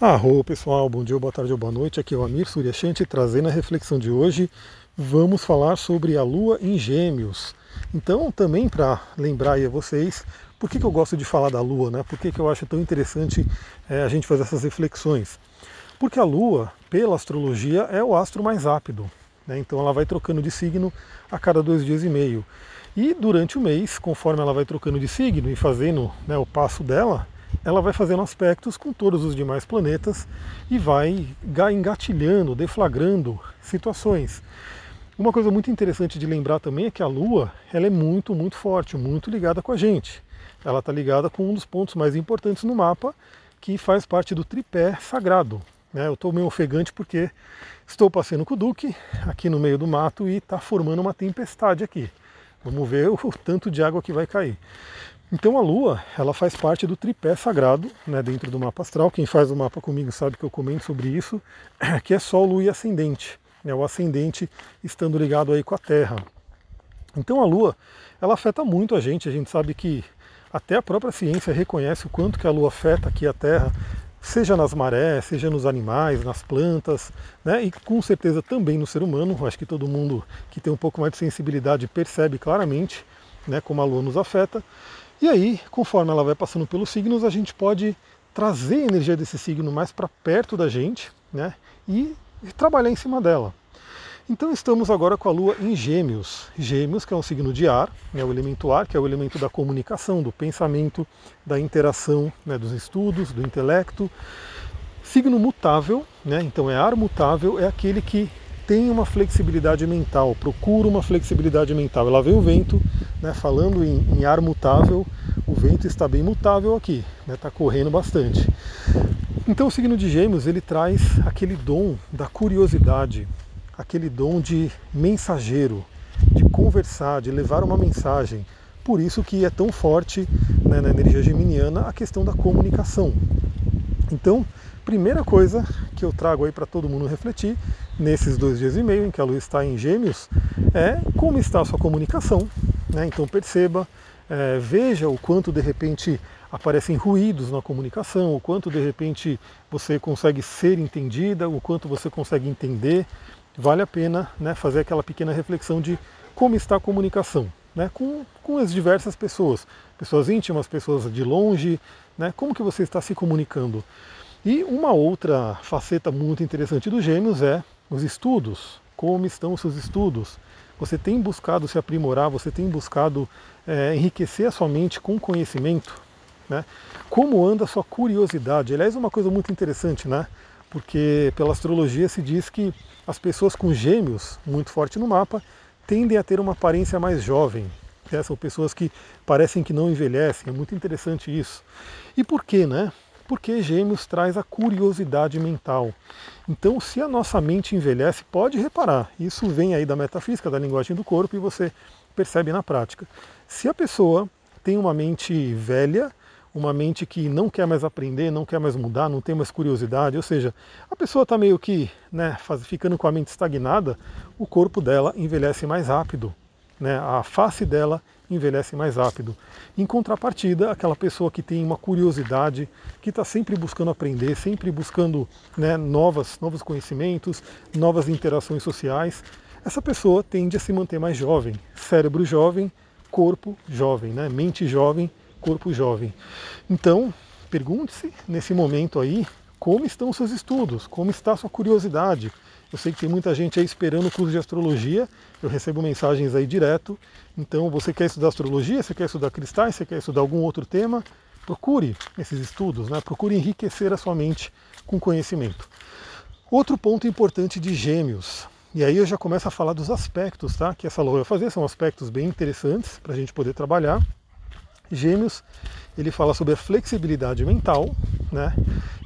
Arro pessoal, bom dia, boa tarde ou boa noite. Aqui é o Amir Suryashanti trazendo a reflexão de hoje. Vamos falar sobre a Lua em Gêmeos. Então, também para lembrar aí a vocês, por que, que eu gosto de falar da Lua, né? Por que, que eu acho tão interessante é, a gente fazer essas reflexões? Porque a Lua, pela astrologia, é o astro mais rápido. Né? Então ela vai trocando de signo a cada dois dias e meio. E durante o mês, conforme ela vai trocando de signo e fazendo né, o passo dela, ela vai fazendo aspectos com todos os demais planetas e vai engatilhando, deflagrando situações. Uma coisa muito interessante de lembrar também é que a Lua ela é muito, muito forte, muito ligada com a gente. Ela está ligada com um dos pontos mais importantes no mapa, que faz parte do tripé sagrado. Né? Eu estou meio ofegante porque estou passando com o Duque aqui no meio do mato e está formando uma tempestade aqui. Vamos ver o tanto de água que vai cair. Então a Lua, ela faz parte do tripé sagrado, né, dentro do mapa astral. Quem faz o mapa comigo sabe que eu comento sobre isso, que é Sol, Lua e Ascendente. Né, o ascendente estando ligado aí com a Terra. Então a Lua, ela afeta muito a gente. A gente sabe que até a própria ciência reconhece o quanto que a Lua afeta aqui a Terra, seja nas marés, seja nos animais, nas plantas, né, e com certeza também no ser humano. Acho que todo mundo que tem um pouco mais de sensibilidade percebe claramente né, como a Lua nos afeta. E aí, conforme ela vai passando pelos signos, a gente pode trazer a energia desse signo mais para perto da gente né, e, trabalhar em cima dela. Então estamos agora com a Lua em Gêmeos. Gêmeos, que é um signo de ar, é o elemento ar, que é o elemento da comunicação, do pensamento, da interação, né, dos estudos, do intelecto. Signo mutável, né, então é ar mutável, é aquele que tem uma flexibilidade mental, procura uma flexibilidade mental. Ela vê o vento, né, falando em, em, ar mutável, o vento está bem mutável aqui, está né, tá correndo bastante. Então o signo de Gêmeos ele traz aquele dom da curiosidade, aquele dom de mensageiro, de conversar, de levar uma mensagem. Por isso que é tão forte né, na energia geminiana a questão da comunicação. Então, primeira coisa que eu trago aí para todo mundo refletir nesses dois dias e meio em que a Lua está em Gêmeos é como está a sua comunicação. Né? Então perceba, é, veja o quanto de repente aparecem ruídos na comunicação, o quanto de repente você consegue ser entendida, o quanto você consegue entender. Vale a pena né, fazer aquela pequena reflexão de como está a comunicação né, com, com as diversas pessoas, pessoas íntimas, pessoas de longe, né, como que você está se comunicando. E uma outra faceta muito interessante dos gêmeos é os estudos. Como estão os seus estudos? Você tem buscado se aprimorar, você tem buscado é, enriquecer a sua mente com conhecimento? Né? Como anda a sua curiosidade? Aliás, uma coisa muito interessante, né? Porque pela astrologia se diz que as pessoas com gêmeos muito forte no mapa tendem a ter uma aparência mais jovem. Né? São pessoas que parecem que não envelhecem. É muito interessante isso. E por quê, né? Porque Gêmeos traz a curiosidade mental. Então, se a nossa mente envelhece, pode reparar, isso vem aí da metafísica, da linguagem do corpo e você percebe na prática. Se a pessoa tem uma mente velha, uma mente que não quer mais aprender, não quer mais mudar, não tem mais curiosidade, ou seja, a pessoa está meio que né, ficando com a mente estagnada, o corpo dela envelhece mais rápido, né, a face dela envelhece mais rápido. Em contrapartida, aquela pessoa que tem uma curiosidade, que está sempre buscando aprender, sempre buscando né, novas, novos conhecimentos, novas interações sociais, essa pessoa tende a se manter mais jovem. Cérebro jovem, corpo jovem, né? mente jovem, corpo jovem. Então, pergunte-se nesse momento aí como estão seus estudos, como está sua curiosidade, eu sei que tem muita gente aí esperando o curso de astrologia, eu recebo mensagens aí direto. Então, você quer estudar astrologia, você quer estudar cristais, você quer estudar algum outro tema, procure esses estudos, né? procure enriquecer a sua mente com conhecimento. Outro ponto importante de gêmeos, e aí eu já começo a falar dos aspectos tá? que essa lua vai fazer, são aspectos bem interessantes para a gente poder trabalhar. Gêmeos, ele fala sobre a flexibilidade mental, né?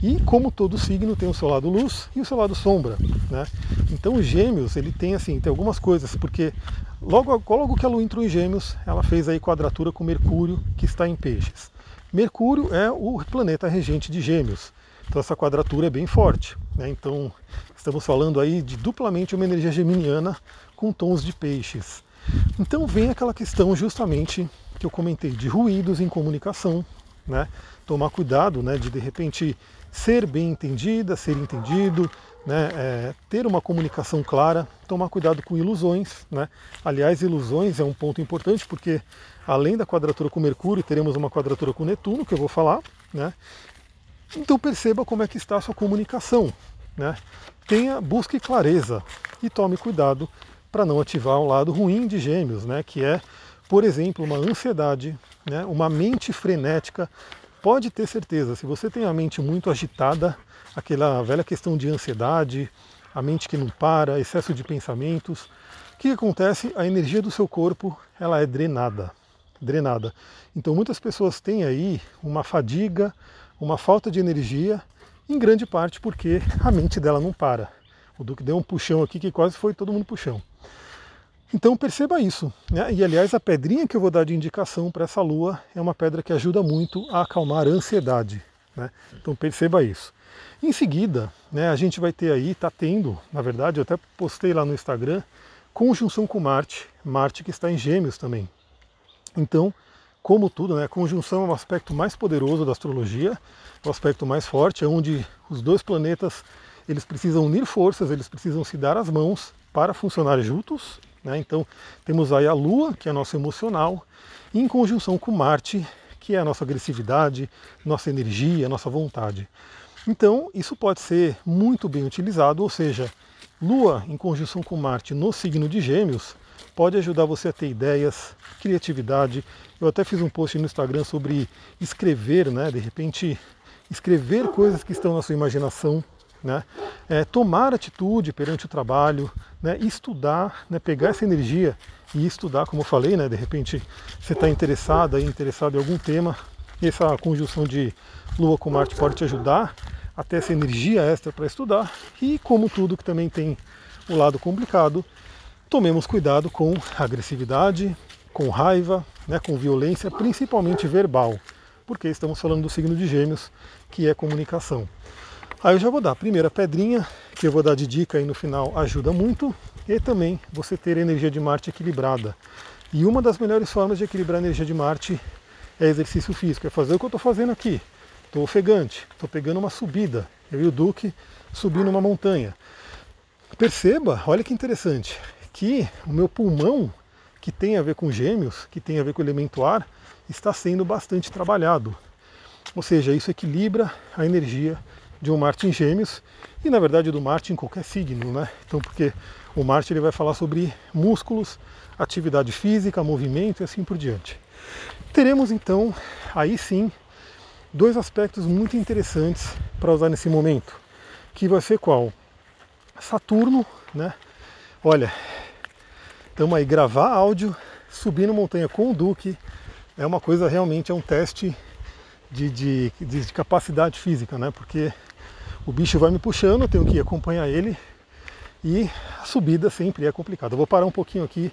E como todo signo tem o seu lado luz e o seu lado sombra, né? Então os Gêmeos, ele tem assim, tem algumas coisas, porque logo, logo que a Lua entrou em Gêmeos, ela fez aí quadratura com Mercúrio, que está em Peixes. Mercúrio é o planeta regente de Gêmeos. Então essa quadratura é bem forte, né? Então estamos falando aí de duplamente uma energia geminiana com tons de peixes. Então vem aquela questão justamente que eu comentei de ruídos em comunicação, né? Tomar cuidado, né, de de repente ser bem entendida, ser entendido, né, é, ter uma comunicação clara, tomar cuidado com ilusões. Né? Aliás, ilusões é um ponto importante porque além da quadratura com Mercúrio, teremos uma quadratura com Netuno, que eu vou falar. Né? Então perceba como é que está a sua comunicação. Né? Tenha, busque clareza e tome cuidado para não ativar o lado ruim de gêmeos, né? que é, por exemplo, uma ansiedade, né? uma mente frenética. Pode ter certeza, se você tem a mente muito agitada, aquela velha questão de ansiedade, a mente que não para, excesso de pensamentos, o que acontece? A energia do seu corpo ela é drenada, drenada. Então muitas pessoas têm aí uma fadiga, uma falta de energia, em grande parte porque a mente dela não para. O Duque deu um puxão aqui que quase foi todo mundo puxão. Então perceba isso. Né? E aliás, a pedrinha que eu vou dar de indicação para essa lua é uma pedra que ajuda muito a acalmar a ansiedade. Né? Então perceba isso. Em seguida, né, a gente vai ter aí, está tendo, na verdade, eu até postei lá no Instagram, conjunção com Marte, Marte que está em Gêmeos também. Então, como tudo, né, conjunção é o aspecto mais poderoso da astrologia, o aspecto mais forte, é onde os dois planetas eles precisam unir forças, eles precisam se dar as mãos para funcionar juntos. Né? Então, temos aí a Lua, que é nosso emocional, em conjunção com Marte, que é a nossa agressividade, nossa energia, nossa vontade. Então, isso pode ser muito bem utilizado, ou seja, Lua em conjunção com Marte no signo de Gêmeos pode ajudar você a ter ideias, criatividade. Eu até fiz um post no Instagram sobre escrever, né? De repente, escrever coisas que estão na sua imaginação, né? É, tomar atitude perante o trabalho, né? estudar, né? pegar essa energia e estudar, como eu falei, né? de repente você está interessado, interessado em algum tema, essa conjunção de Lua com Marte pode te ajudar a ter essa energia extra para estudar e como tudo que também tem o lado complicado, tomemos cuidado com agressividade, com raiva, né, com violência, principalmente verbal, porque estamos falando do signo de Gêmeos, que é comunicação. Aí eu já vou dar a primeira pedrinha, que eu vou dar de dica aí no final, ajuda muito, e também você ter energia de Marte equilibrada. E uma das melhores formas de equilibrar a energia de Marte é exercício físico, é fazer o que eu estou fazendo aqui. Estou ofegante, estou pegando uma subida, eu e o Duque subindo uma montanha. Perceba, olha que interessante, que o meu pulmão, que tem a ver com gêmeos, que tem a ver com o elemento ar, está sendo bastante trabalhado. Ou seja, isso equilibra a energia de um Marte em gêmeos e na verdade do Marte em qualquer signo, né? Então porque o Marte ele vai falar sobre músculos, atividade física, movimento e assim por diante. Teremos então aí sim dois aspectos muito interessantes para usar nesse momento, que vai ser qual? Saturno, né? Olha, Estamos aí gravar áudio, subindo montanha com o Duque, é uma coisa realmente, é um teste de, de, de, capacidade física, né? Porque o bicho vai me puxando, eu tenho que acompanhar ele e a subida sempre é complicada. Vou parar um pouquinho aqui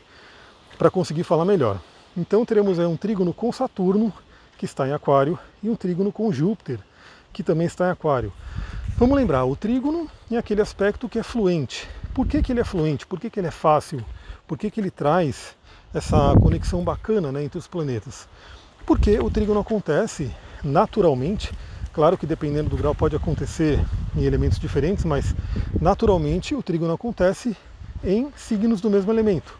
para conseguir falar melhor. Então teremos aí um trígono com Saturno, que está em Aquário, e um trígono com Júpiter, que também está em Aquário. Vamos lembrar, o trígono é aquele aspecto que é fluente. Por que, que ele é fluente? Por que, que ele é fácil? Por que, que ele traz essa conexão bacana né, entre os planetas? Porque o trígono acontece naturalmente, claro que dependendo do grau pode acontecer em elementos diferentes, mas naturalmente o trígono acontece em signos do mesmo elemento.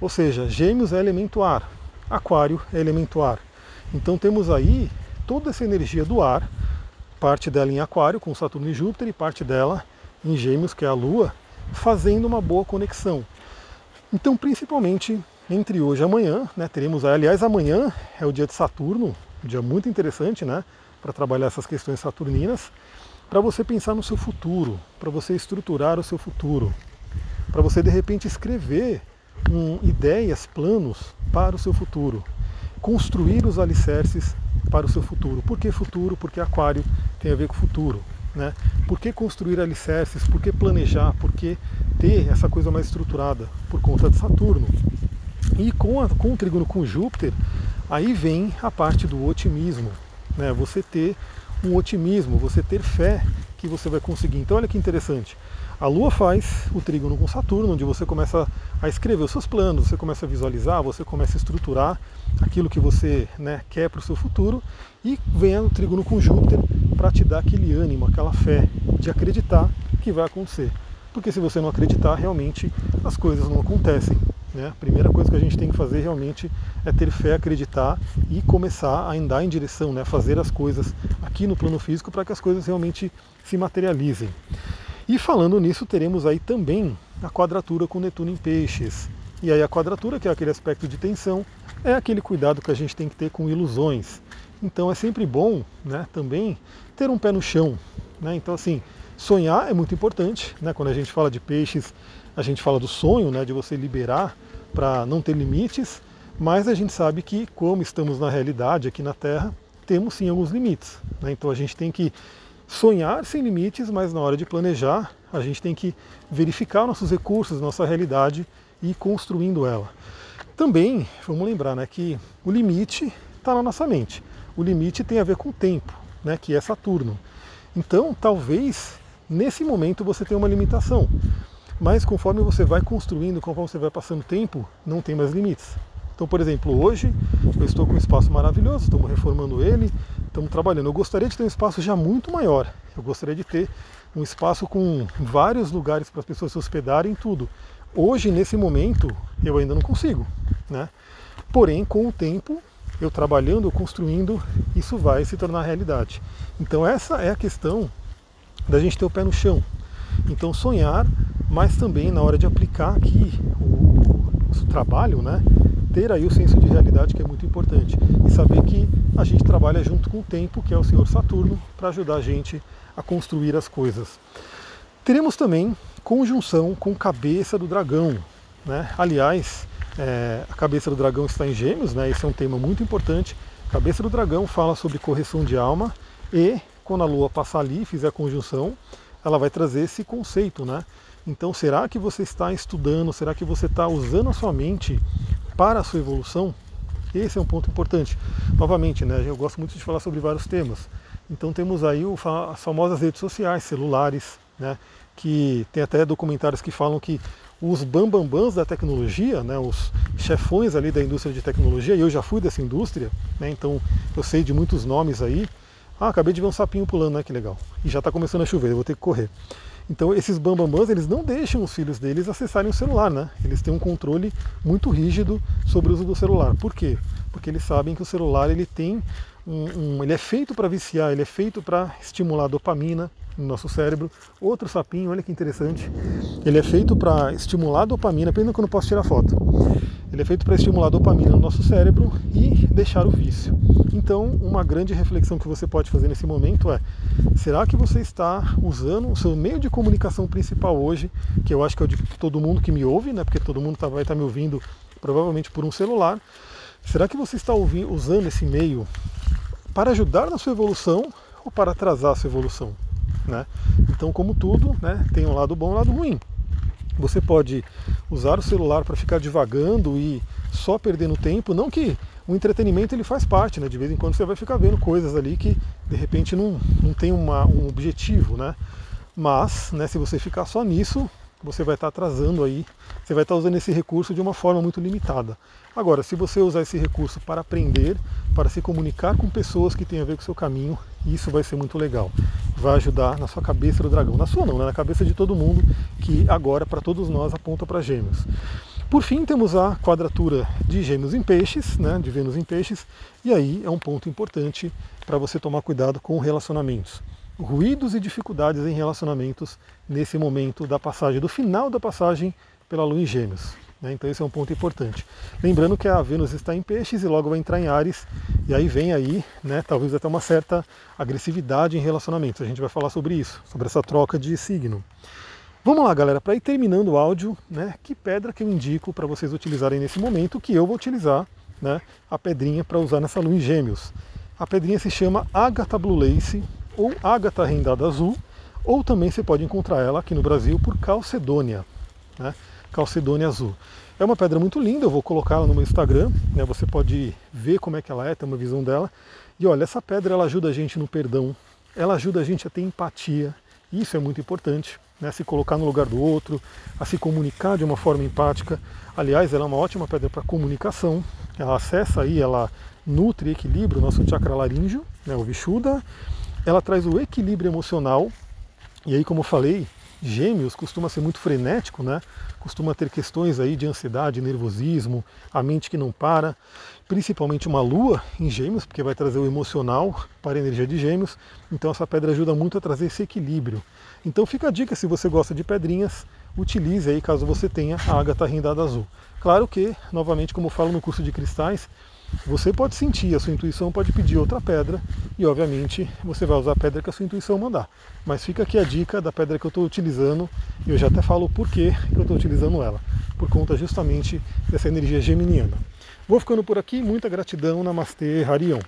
Ou seja, Gêmeos é elemento ar, Aquário é elemento ar. Então temos aí toda essa energia do ar, parte dela em Aquário com Saturno e Júpiter e parte dela em Gêmeos, que é a Lua, fazendo uma boa conexão. Então, principalmente entre hoje e amanhã, né, teremos, aliás, amanhã é o dia de Saturno, um dia muito interessante, né, para trabalhar essas questões saturninas, para você pensar no seu futuro, para você estruturar o seu futuro, para você de repente escrever um, ideias, planos para o seu futuro, construir os alicerces para o seu futuro. Por que futuro? Porque Aquário tem a ver com futuro. Né? Por que construir alicerces? Por que planejar? Por que ter essa coisa mais estruturada? Por conta de Saturno. E com, a, com o trígono com Júpiter, aí vem a parte do otimismo. Né? Você ter um otimismo, você ter fé que você vai conseguir. Então olha que interessante. A Lua faz o trígono com Saturno, onde você começa a escrever os seus planos, você começa a visualizar, você começa a estruturar aquilo que você né, quer para o seu futuro. E vem o trígono com Júpiter, para te dar aquele ânimo, aquela fé de acreditar que vai acontecer. Porque se você não acreditar, realmente as coisas não acontecem. Né? A primeira coisa que a gente tem que fazer realmente é ter fé, acreditar e começar a andar em direção, né? fazer as coisas aqui no plano físico para que as coisas realmente se materializem. E falando nisso, teremos aí também a quadratura com Netuno em peixes. E aí a quadratura, que é aquele aspecto de tensão, é aquele cuidado que a gente tem que ter com ilusões. Então é sempre bom né, também ter um pé no chão. Né? Então assim, sonhar é muito importante. Né? Quando a gente fala de peixes, a gente fala do sonho, né, de você liberar para não ter limites, mas a gente sabe que, como estamos na realidade aqui na Terra, temos sim alguns limites. Né? Então a gente tem que sonhar sem limites, mas na hora de planejar, a gente tem que verificar nossos recursos, nossa realidade e ir construindo ela. Também, vamos lembrar né, que o limite está na nossa mente. O limite tem a ver com o tempo, né, que é Saturno. Então, talvez nesse momento você tenha uma limitação, mas conforme você vai construindo, conforme você vai passando tempo, não tem mais limites. Então, por exemplo, hoje eu estou com um espaço maravilhoso, estamos reformando ele, estamos trabalhando. Eu gostaria de ter um espaço já muito maior. Eu gostaria de ter um espaço com vários lugares para as pessoas se hospedarem, tudo. Hoje, nesse momento, eu ainda não consigo. Né? Porém, com o tempo, eu trabalhando, construindo, isso vai se tornar realidade. Então, essa é a questão da gente ter o pé no chão. Então, sonhar, mas também na hora de aplicar aqui o, o trabalho, né? ter aí o senso de realidade que é muito importante e saber que a gente trabalha junto com o tempo, que é o Senhor Saturno, para ajudar a gente a construir as coisas. Teremos também conjunção com cabeça do dragão. Né? Aliás, é, a cabeça do dragão está em gêmeos, né? esse é um tema muito importante. Cabeça do dragão fala sobre correção de alma e quando a lua passar ali e fizer a conjunção, ela vai trazer esse conceito, né? Então, será que você está estudando? Será que você está usando a sua mente para a sua evolução? Esse é um ponto importante. Novamente, né, eu gosto muito de falar sobre vários temas. Então temos aí o, as famosas redes sociais, celulares, né, que tem até documentários que falam que os bambambãs da tecnologia, né, os chefões ali da indústria de tecnologia, e eu já fui dessa indústria, né, então eu sei de muitos nomes aí. Ah, acabei de ver um sapinho pulando, né, que legal. E já está começando a chover, eu vou ter que correr. Então esses bambambãs, eles não deixam os filhos deles acessarem o celular, né? Eles têm um controle muito rígido sobre o uso do celular. Por quê? Porque eles sabem que o celular ele tem um, um ele é feito para viciar, ele é feito para estimular dopamina no nosso cérebro. Outro sapinho, olha que interessante. Ele é feito para estimular dopamina, pena que eu não posso tirar foto. Ele é feito para estimular a dopamina no nosso cérebro e deixar o vício. Então, uma grande reflexão que você pode fazer nesse momento é: será que você está usando o seu meio de comunicação principal hoje, que eu acho que é o de todo mundo que me ouve, né? Porque todo mundo tá, vai estar tá me ouvindo provavelmente por um celular. Será que você está ouvindo, usando esse meio para ajudar na sua evolução ou para atrasar a sua evolução? Né? Então, como tudo, né, tem um lado bom e um lado ruim. Você pode usar o celular para ficar divagando e só perdendo tempo, não que o entretenimento ele faz parte, né? De vez em quando você vai ficar vendo coisas ali que de repente não, não tem uma, um objetivo, né? Mas, né, se você ficar só nisso, você vai estar atrasando aí, você vai estar usando esse recurso de uma forma muito limitada. Agora, se você usar esse recurso para aprender, para se comunicar com pessoas que têm a ver com o seu caminho, isso vai ser muito legal. Vai ajudar na sua cabeça do dragão. Na sua não, né? na cabeça de todo mundo, que agora, para todos nós, aponta para gêmeos. Por fim, temos a quadratura de gêmeos em peixes, né, de Vênus em peixes, e aí é um ponto importante para você tomar cuidado com relacionamentos. Ruídos e dificuldades em relacionamentos nesse momento da passagem, do final da passagem pela Lua em Gêmeos. Né? Então esse é um ponto importante. Lembrando que a Vênus está em peixes e logo vai entrar em Ares, e aí vem aí, né, talvez até uma certa agressividade em relacionamentos. A gente vai falar sobre isso, sobre essa troca de signo. Vamos lá, galera, para ir terminando o áudio, né, que pedra que eu indico para vocês utilizarem nesse momento, que eu vou utilizar, né, a pedrinha para usar nessa lua em gêmeos. A pedrinha se chama Agatha Blue Lace, ou Agatha Rendada Azul, ou também você pode encontrar ela aqui no Brasil por Calcedônia. Né? Calcedônia Azul. É uma pedra muito linda, eu vou colocá-la no meu Instagram, né? você pode ver como é que ela é, ter uma visão dela. E olha, essa pedra ela ajuda a gente no perdão, ela ajuda a gente a ter empatia, isso é muito importante, né? se colocar no lugar do outro, a se comunicar de uma forma empática. Aliás, ela é uma ótima pedra para comunicação, ela acessa aí, ela nutre e equilibra o nosso chakra laríngeo, né? o Vishuddha, ela traz o equilíbrio emocional, e aí, como eu falei, Gêmeos costuma ser muito frenético, né? Costuma ter questões aí de ansiedade, nervosismo, a mente que não para, principalmente uma lua em Gêmeos, porque vai trazer o emocional para a energia de Gêmeos. Então essa pedra ajuda muito a trazer esse equilíbrio. Então fica a dica se você gosta de pedrinhas, utilize aí caso você tenha a ágata rendada azul. Claro que, novamente, como falo no curso de cristais, você pode sentir, a sua intuição pode pedir outra pedra e, obviamente, você vai usar a pedra que a sua intuição mandar. Mas fica aqui a dica da pedra que eu estou utilizando e eu já até falo por que eu estou utilizando ela, por conta justamente dessa energia geminiana. Vou ficando por aqui, muita gratidão, Namastê, Harion.